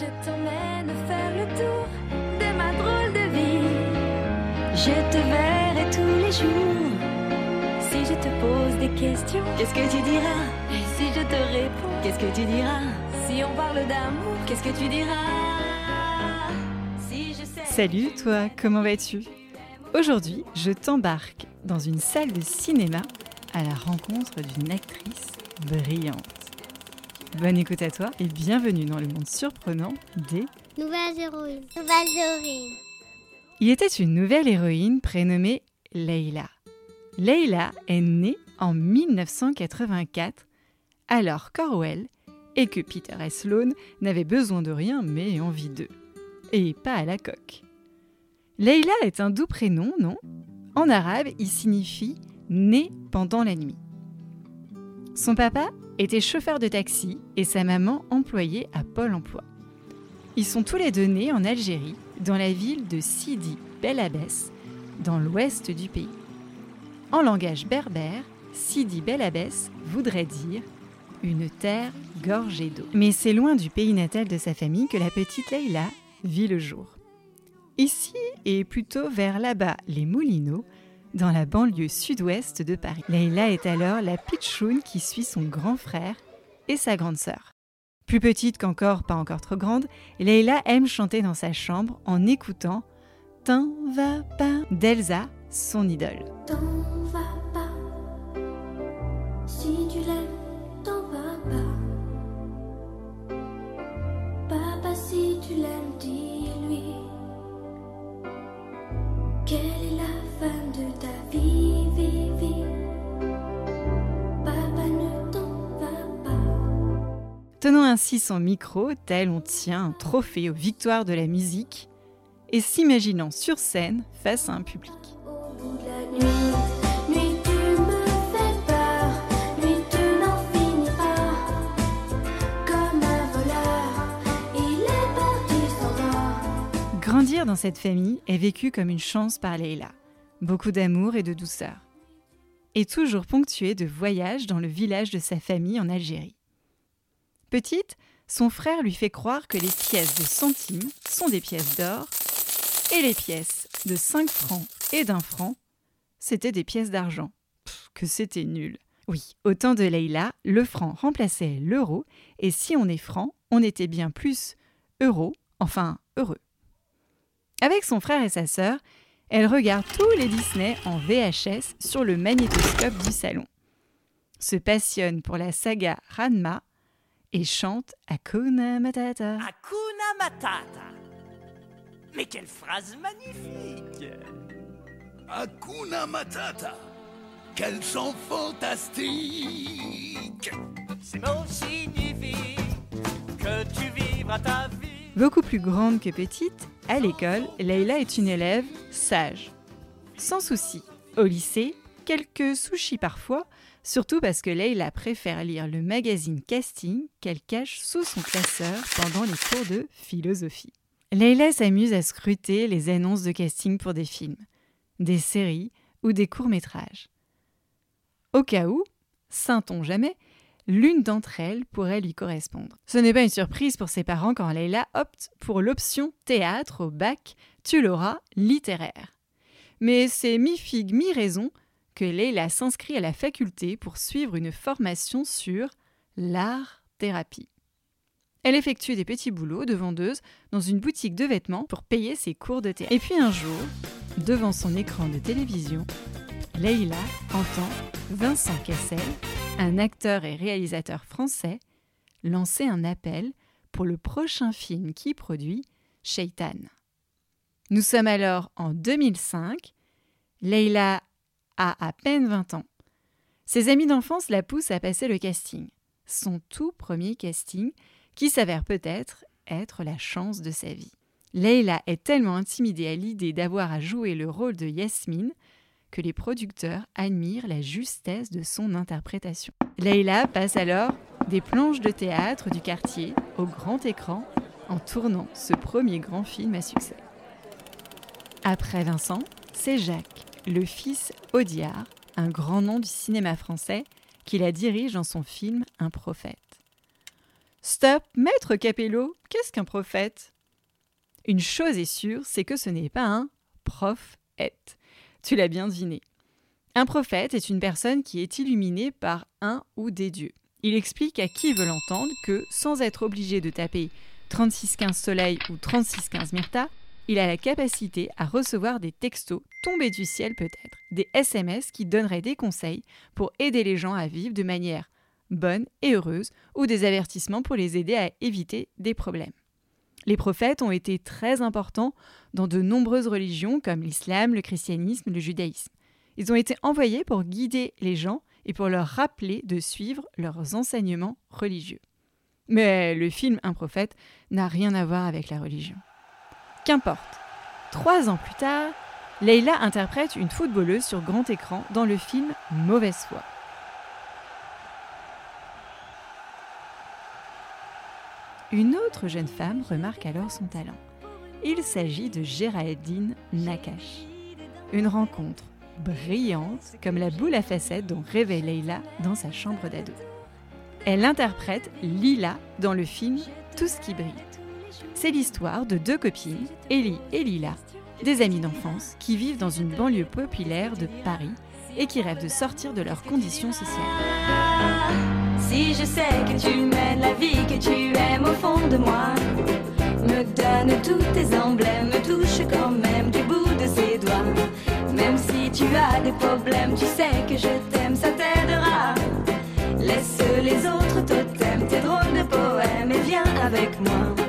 Je t'emmène faire le tour de ma drôle de vie. Je te verrai tous les jours. Si je te pose des questions, qu'est-ce que tu diras? Et si je te réponds, qu'est-ce que tu diras? Si on parle d'amour, qu'est-ce que tu diras? Si je sais Salut toi, comment vas-tu? Aujourd'hui, je t'embarque dans une salle de cinéma à la rencontre d'une actrice brillante. Bonne écoute à toi et bienvenue dans le monde surprenant des... Nouvelles héroïnes. Nouvelles héroïnes. Il était une nouvelle héroïne prénommée Leila. Leila est née en 1984, alors qu'Orwell et que Peter et Sloane n'avaient besoin de rien mais envie d'eux. Et pas à la coque. Leila est un doux prénom, non? En arabe, il signifie né pendant la nuit. Son papa était chauffeur de taxi et sa maman employée à Pôle emploi. Ils sont tous les deux nés en Algérie, dans la ville de Sidi Bel Abbès, dans l'ouest du pays. En langage berbère, Sidi Bel Abbès voudrait dire une terre gorgée d'eau. Mais c'est loin du pays natal de sa famille que la petite Leïla vit le jour. Ici et plutôt vers là-bas, les Moulineaux, dans la banlieue sud-ouest de Paris. Leïla est alors la pitchoune qui suit son grand frère et sa grande sœur. Plus petite qu'encore pas encore trop grande, Leïla aime chanter dans sa chambre en écoutant T'en va pas d'Elsa, son idole. Tenant ainsi son micro, tel on tient un trophée aux victoires de la musique, et s'imaginant sur scène face à un public. Grandir dans cette famille est vécu comme une chance par Leila. Beaucoup d'amour et de douceur. Et toujours ponctué de voyages dans le village de sa famille en Algérie. Petite, son frère lui fait croire que les pièces de centimes sont des pièces d'or et les pièces de 5 francs et d'un franc, c'était des pièces d'argent. Que c'était nul. Oui, au temps de Leïla, le franc remplaçait l'euro, et si on est franc, on était bien plus euro, enfin heureux. Avec son frère et sa sœur, elle regarde tous les Disney en VHS sur le magnétoscope du salon, se passionne pour la saga Ranma et chante Hakuna Matata. Hakuna Matata. Mais quelle phrase magnifique Hakuna Matata. Quel chant fantastique Ces mots signifient que tu vivras ta vie. Beaucoup plus grande que petite, à l'école, Leïla est une élève sage. Sans souci. Au lycée, quelques sushis parfois, surtout parce que Leïla préfère lire le magazine Casting qu'elle cache sous son classeur pendant les cours de philosophie. Leïla s'amuse à scruter les annonces de casting pour des films, des séries ou des courts-métrages. Au cas où, saint-on jamais, l'une d'entre elles pourrait lui correspondre. Ce n'est pas une surprise pour ses parents quand Leïla opte pour l'option théâtre au bac, tu l'auras, littéraire. Mais c'est mi-figue, mi-raison que Leïla s'inscrit à la faculté pour suivre une formation sur l'art-thérapie. Elle effectue des petits boulots de vendeuse dans une boutique de vêtements pour payer ses cours de théâtre. Et puis un jour, devant son écran de télévision, Leïla entend Vincent Cassel, un acteur et réalisateur français, lancer un appel pour le prochain film qu'il produit, Shaitan. Nous sommes alors en 2005. Leïla à peine 20 ans. Ses amis d'enfance la poussent à passer le casting. Son tout premier casting, qui s'avère peut-être être la chance de sa vie. Leïla est tellement intimidée à l'idée d'avoir à jouer le rôle de Yasmine que les producteurs admirent la justesse de son interprétation. Leïla passe alors des planches de théâtre du quartier au grand écran en tournant ce premier grand film à succès. Après Vincent, c'est Jacques, le fils Audiard, un grand nom du cinéma français, qui la dirige dans son film Un prophète. Stop, maître Capello, qu'est-ce qu'un prophète? Une chose est sûre, c'est que ce n'est pas un prophète. Tu l'as bien deviné. Un prophète est une personne qui est illuminée par un ou des dieux. Il explique à qui veut l'entendre que, sans être obligé de taper 3615 Soleil ou 3615 Myrta, il a la capacité à recevoir des textos tombés du ciel peut-être, des SMS qui donneraient des conseils pour aider les gens à vivre de manière bonne et heureuse ou des avertissements pour les aider à éviter des problèmes. Les prophètes ont été très importants dans de nombreuses religions comme l'islam, le christianisme, le judaïsme. Ils ont été envoyés pour guider les gens et pour leur rappeler de suivre leurs enseignements religieux. Mais le film Un prophète n'a rien à voir avec la religion. Qu'importe. Trois ans plus tard, Leila interprète une footballeuse sur grand écran dans le film Mauvaise foi. Une autre jeune femme remarque alors son talent. Il s'agit de Géraldine Nakash. Une rencontre brillante comme la boule à facettes dont rêvait Leila dans sa chambre d'ado. Elle interprète Lila dans le film Tout ce qui brille. C'est l'histoire de deux copines, Ellie et Lila, des amies d'enfance qui vivent dans une banlieue populaire de Paris et qui rêvent de sortir de leurs conditions sociales. Si je sais que tu mènes la vie que tu aimes au fond de moi, me donne tous tes emblèmes, me touche quand même du bout de ses doigts. Même si tu as des problèmes, tu sais que je t'aime, ça t'aidera. Laisse les autres totems, tes drôles de poèmes et viens avec moi.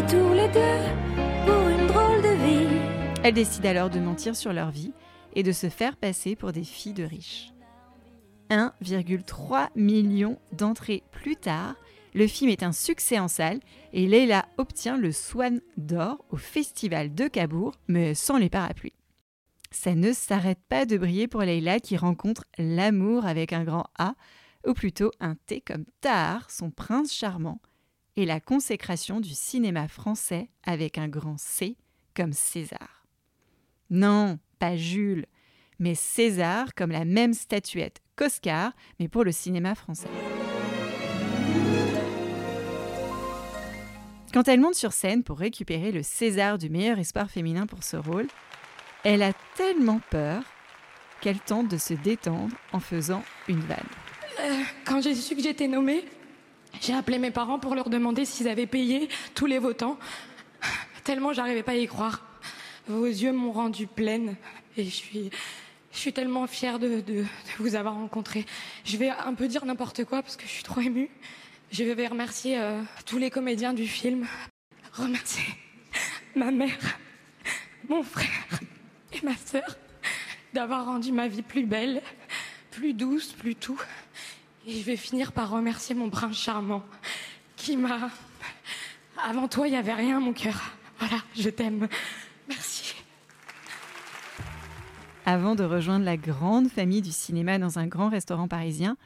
Partis tous les deux pour une drôle de vie. Elle décide alors de mentir sur leur vie et de se faire passer pour des filles de riches. 1,3 million d'entrées plus tard, le film est un succès en salle et Leila obtient le Swan d'or au Festival de Cabourg, mais sans les parapluies. Ça ne s'arrête pas de briller pour Leila qui rencontre l'amour avec un grand A, ou plutôt un T comme Tahar, son prince charmant, et la consécration du cinéma français avec un grand C comme César. Non, pas Jules, mais César comme la même statuette qu'Oscar, mais pour le cinéma français. Quand elle monte sur scène pour récupérer le César du meilleur espoir féminin pour ce rôle, elle a tellement peur qu'elle tente de se détendre en faisant une vanne. Euh, quand j'ai su que j'étais nommée, j'ai appelé mes parents pour leur demander s'ils avaient payé tous les votants. Tellement j'arrivais pas à y croire. Vos yeux m'ont rendue pleine et je suis, tellement fière de vous avoir rencontré. Je vais un peu dire n'importe quoi parce que je suis trop émue. Je vais remercier euh, tous les comédiens du film. Remercier ma mère, mon frère et ma sœur d'avoir rendu ma vie plus belle, plus douce, plus tout. Et je vais finir par remercier mon prince charmant qui m'a... Avant toi, il n'y avait rien, mon cœur. Voilà, je t'aime. Merci. Avant de rejoindre la grande famille du cinéma dans un grand restaurant parisien,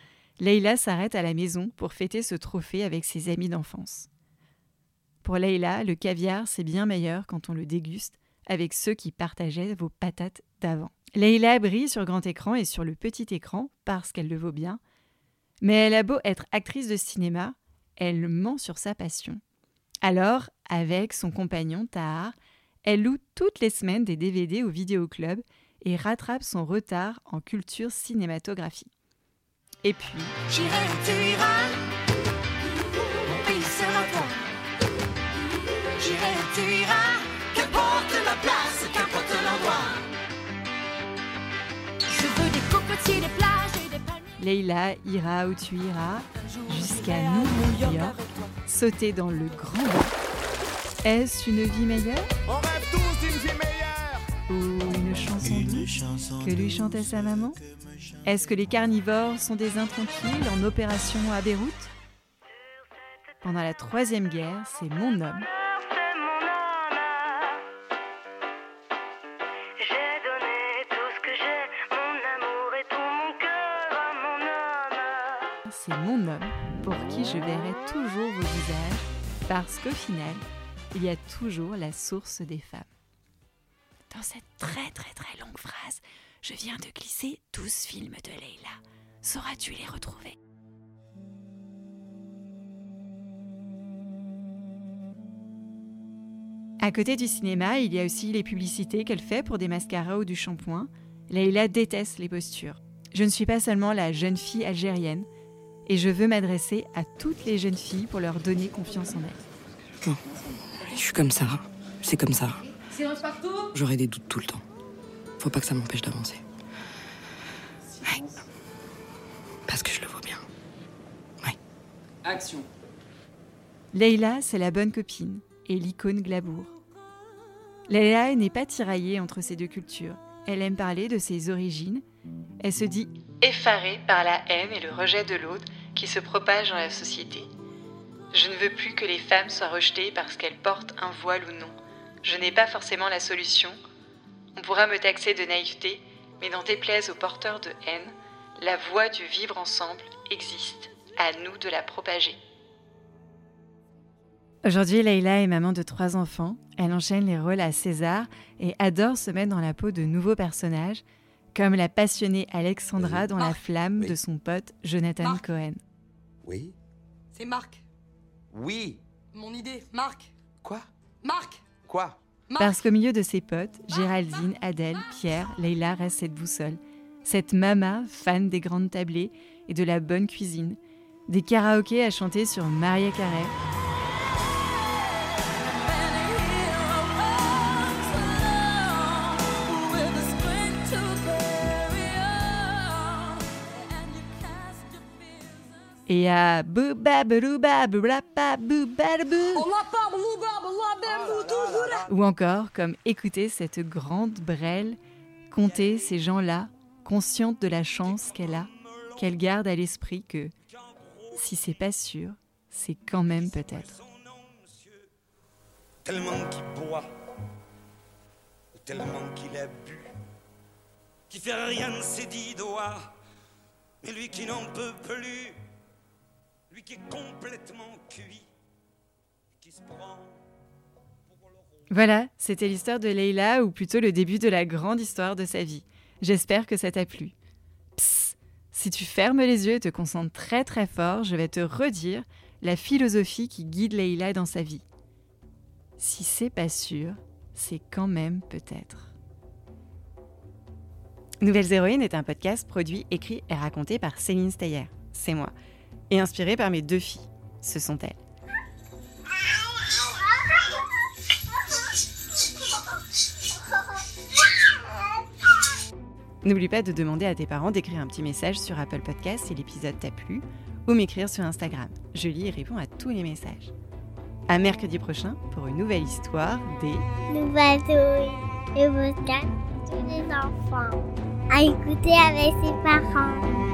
Leïla s'arrête à la maison pour fêter ce trophée avec ses amis d'enfance. Pour Leïla, le caviar, c'est bien meilleur quand on le déguste avec ceux qui partageaient vos patates d'avant. Leïla brille sur grand écran et sur le petit écran parce qu'elle le vaut bien, mais elle a beau être actrice de cinéma, elle ment sur sa passion. Alors, avec son compagnon Tahar, elle loue toutes les semaines des DVD au vidéoclub et rattrape son retard en culture cinématographie. Et puis, J'irai tu iras, sera toi. J'irai tu iras, qu'importe la place, qu'importe l'endroit. Je veux des cocotiers, des Leïla ira où tu iras, jusqu'à New York, sauter dans le grand bain. Est-ce une vie meilleure On rêve tous d'une vie meilleure. Ou une chanson douce que lui chantait sa maman Est-ce que les carnivores sont des intranquilles en opération à Beyrouth? Pendant la Troisième Guerre, c'est mon homme c'est mon homme pour qui je verrai toujours vos visages parce qu'au final, il y a toujours la source des femmes. Dans cette très très très longue phrase, je viens de glisser 12 films de Leila. Sauras-tu les retrouver? À côté du cinéma, il y a aussi les publicités qu'elle fait pour des mascaras ou du shampoing. Leila déteste les postures. Je ne suis pas seulement la jeune fille algérienne et je veux m'adresser à toutes les jeunes filles pour leur donner confiance en elles. Non, je suis comme ça. C'est comme ça. J'aurai des doutes tout le temps. Faut pas que ça m'empêche d'avancer. Ouais. Parce que je le vois bien. Ouais. Action. Leïla, c'est la bonne copine et l'icône glamour. Leïla n'est pas tiraillée entre ces deux cultures. Elle aime parler de ses origines. Elle se dit effarée par la haine et le rejet de l'autre qui se propage dans la société. Je ne veux plus que les femmes soient rejetées parce qu'elles portent un voile ou non. Je n'ai pas forcément la solution. On pourra me taxer de naïveté, mais n'en déplaise aux porteurs de haine, la voie du vivre ensemble existe. À nous de la propager. Aujourd'hui, Leïla est maman de trois enfants. Elle enchaîne les rôles à César et adore se mettre dans la peau de nouveaux personnages, comme la passionnée Alexandra dans La flamme de son pote Jonathan Cohen. Oui C'est Marc. Oui Mon idée. Marc. Quoi? Marc. Quoi? Parce qu'au milieu de ses potes, Géraldine, Adèle, Pierre, Leïla reste cette boussole. Cette mama fan des grandes tablées et de la bonne cuisine. Des karaokés à chanter sur Maria Carré. Et à. Ou encore, comme écouter cette grande brêle, compter ces gens-là, consciente de la chance qu'elle a, qu'elle garde à l'esprit que, si c'est pas sûr, c'est quand même peut-être. Tellement qu'il boit, tellement qu'il a bu, qui fait rien de ses dix doigts, mais lui qui n'en peut plus, Voilà, c'était l'histoire de Leïla, ou plutôt le début de la grande histoire de sa vie. J'espère que ça t'a plu. Psst, si tu fermes les yeux et te concentres très très fort, je vais te redire la philosophie qui guide Leïla dans sa vie. Si c'est pas sûr, c'est quand même peut-être. Nouvelles Héroïnes est un podcast produit, écrit et raconté par Céline Steyer, c'est moi, et inspiré par mes deux filles, ce sont elles. N'oublie pas de demander à tes parents d'écrire un petit message sur Apple Podcast si l'épisode t'a plu, ou m'écrire sur Instagram. Je lis et réponds à tous les messages. À mercredi prochain pour une nouvelle histoire des Nouvelle souris et podcast pour tous les enfants. À écouter avec ses parents.